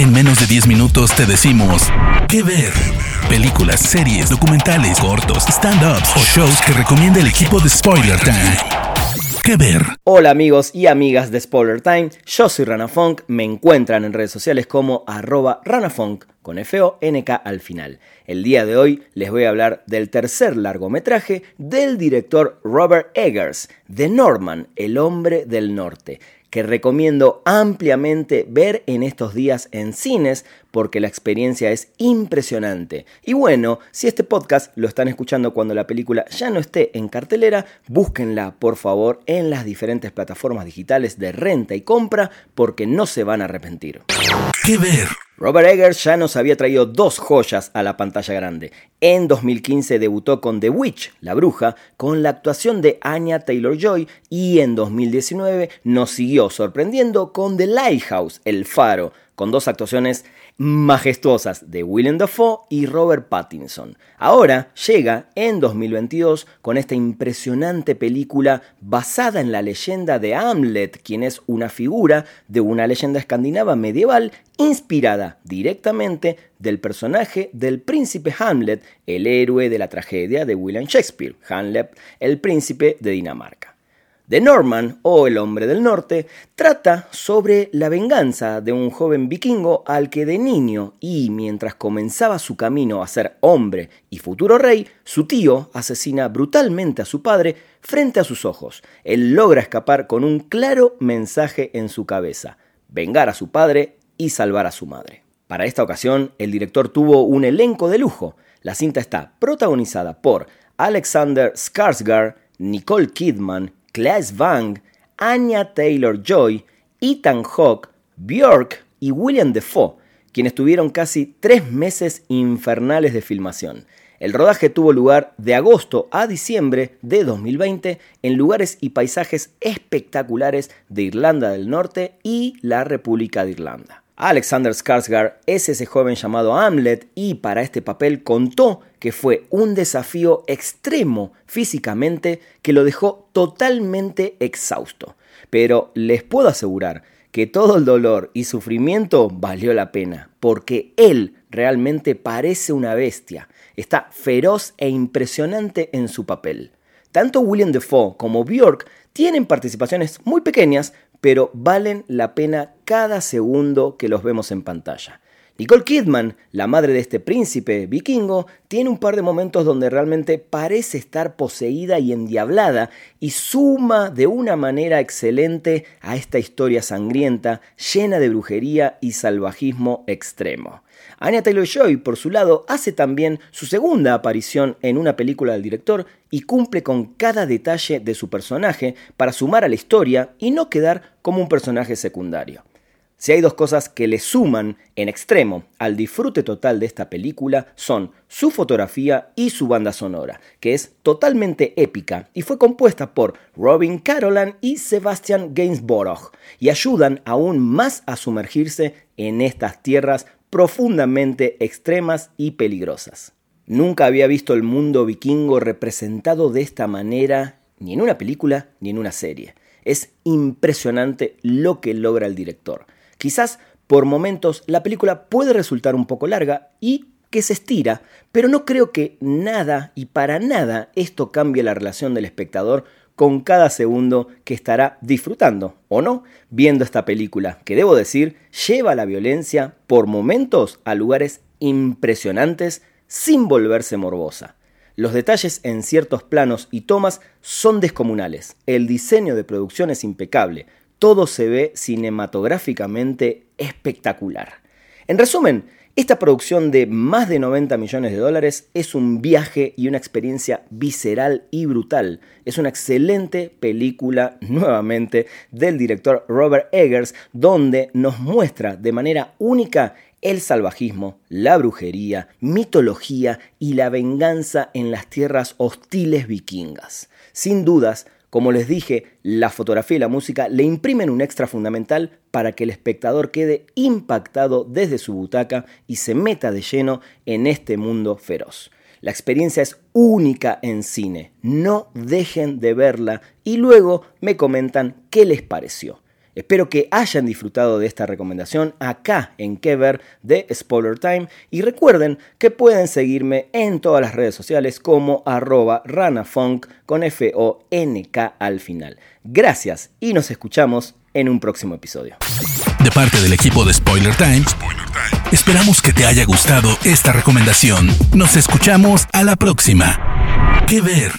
En menos de 10 minutos te decimos qué ver. Películas, series, documentales, cortos, stand-ups o shows que recomienda el equipo de Spoiler Time. ¿Qué ver? Hola amigos y amigas de Spoiler Time, yo soy Rana Funk, me encuentran en redes sociales como arroba ranafunk con F-O-N-K al final. El día de hoy les voy a hablar del tercer largometraje del director Robert Eggers, The Norman, el hombre del norte que recomiendo ampliamente ver en estos días en cines porque la experiencia es impresionante. Y bueno, si este podcast lo están escuchando cuando la película ya no esté en cartelera, búsquenla por favor en las diferentes plataformas digitales de renta y compra porque no se van a arrepentir. ¿Qué ver? Robert Eggers ya nos había traído dos joyas a la pantalla grande. En 2015 debutó con The Witch, La Bruja, con la actuación de Anya Taylor-Joy y en 2019 nos siguió sorprendiendo con The Lighthouse, El Faro, con dos actuaciones majestuosas de Willem Dafoe y Robert Pattinson. Ahora llega en 2022 con esta impresionante película basada en la leyenda de Hamlet, quien es una figura de una leyenda escandinava medieval inspirada directamente del personaje del príncipe Hamlet, el héroe de la tragedia de William Shakespeare, Hamlet, el príncipe de Dinamarca. The Norman, o El hombre del norte, trata sobre la venganza de un joven vikingo al que de niño y mientras comenzaba su camino a ser hombre y futuro rey, su tío asesina brutalmente a su padre frente a sus ojos. Él logra escapar con un claro mensaje en su cabeza, vengar a su padre y salvar a su madre. Para esta ocasión, el director tuvo un elenco de lujo. La cinta está protagonizada por Alexander Skarsgård, Nicole Kidman, Claes Vang, Anya Taylor-Joy, Ethan Hawke, Björk y William Defoe, quienes tuvieron casi tres meses infernales de filmación. El rodaje tuvo lugar de agosto a diciembre de 2020 en lugares y paisajes espectaculares de Irlanda del Norte y la República de Irlanda. Alexander Skarsgård es ese joven llamado Hamlet y para este papel contó que fue un desafío extremo físicamente que lo dejó totalmente exhausto. Pero les puedo asegurar que todo el dolor y sufrimiento valió la pena, porque él realmente parece una bestia, está feroz e impresionante en su papel. Tanto William Defoe como Bjork tienen participaciones muy pequeñas, pero valen la pena cada segundo que los vemos en pantalla. Nicole Kidman, la madre de este príncipe vikingo, tiene un par de momentos donde realmente parece estar poseída y endiablada y suma de una manera excelente a esta historia sangrienta, llena de brujería y salvajismo extremo. Anya Taylor-Joy, por su lado, hace también su segunda aparición en una película del director y cumple con cada detalle de su personaje para sumar a la historia y no quedar como un personaje secundario. Si hay dos cosas que le suman en extremo al disfrute total de esta película son su fotografía y su banda sonora, que es totalmente épica y fue compuesta por Robin Carolan y Sebastian Gainsborough y ayudan aún más a sumergirse en estas tierras profundamente extremas y peligrosas. Nunca había visto el mundo vikingo representado de esta manera ni en una película ni en una serie. Es impresionante lo que logra el director. Quizás por momentos la película puede resultar un poco larga y que se estira, pero no creo que nada y para nada esto cambie la relación del espectador con cada segundo que estará disfrutando, o no, viendo esta película, que debo decir, lleva la violencia por momentos a lugares impresionantes sin volverse morbosa. Los detalles en ciertos planos y tomas son descomunales, el diseño de producción es impecable, todo se ve cinematográficamente espectacular. En resumen, esta producción de más de 90 millones de dólares es un viaje y una experiencia visceral y brutal. Es una excelente película, nuevamente, del director Robert Eggers, donde nos muestra de manera única el salvajismo, la brujería, mitología y la venganza en las tierras hostiles vikingas. Sin dudas, como les dije, la fotografía y la música le imprimen un extra fundamental para que el espectador quede impactado desde su butaca y se meta de lleno en este mundo feroz. La experiencia es única en cine, no dejen de verla y luego me comentan qué les pareció. Espero que hayan disfrutado de esta recomendación acá en Kever de Spoiler Time y recuerden que pueden seguirme en todas las redes sociales como arroba ranafunk con F-O-N-K al final. Gracias y nos escuchamos en un próximo episodio. De parte del equipo de Spoiler Time, esperamos que te haya gustado esta recomendación. Nos escuchamos a la próxima. ¿Qué ver?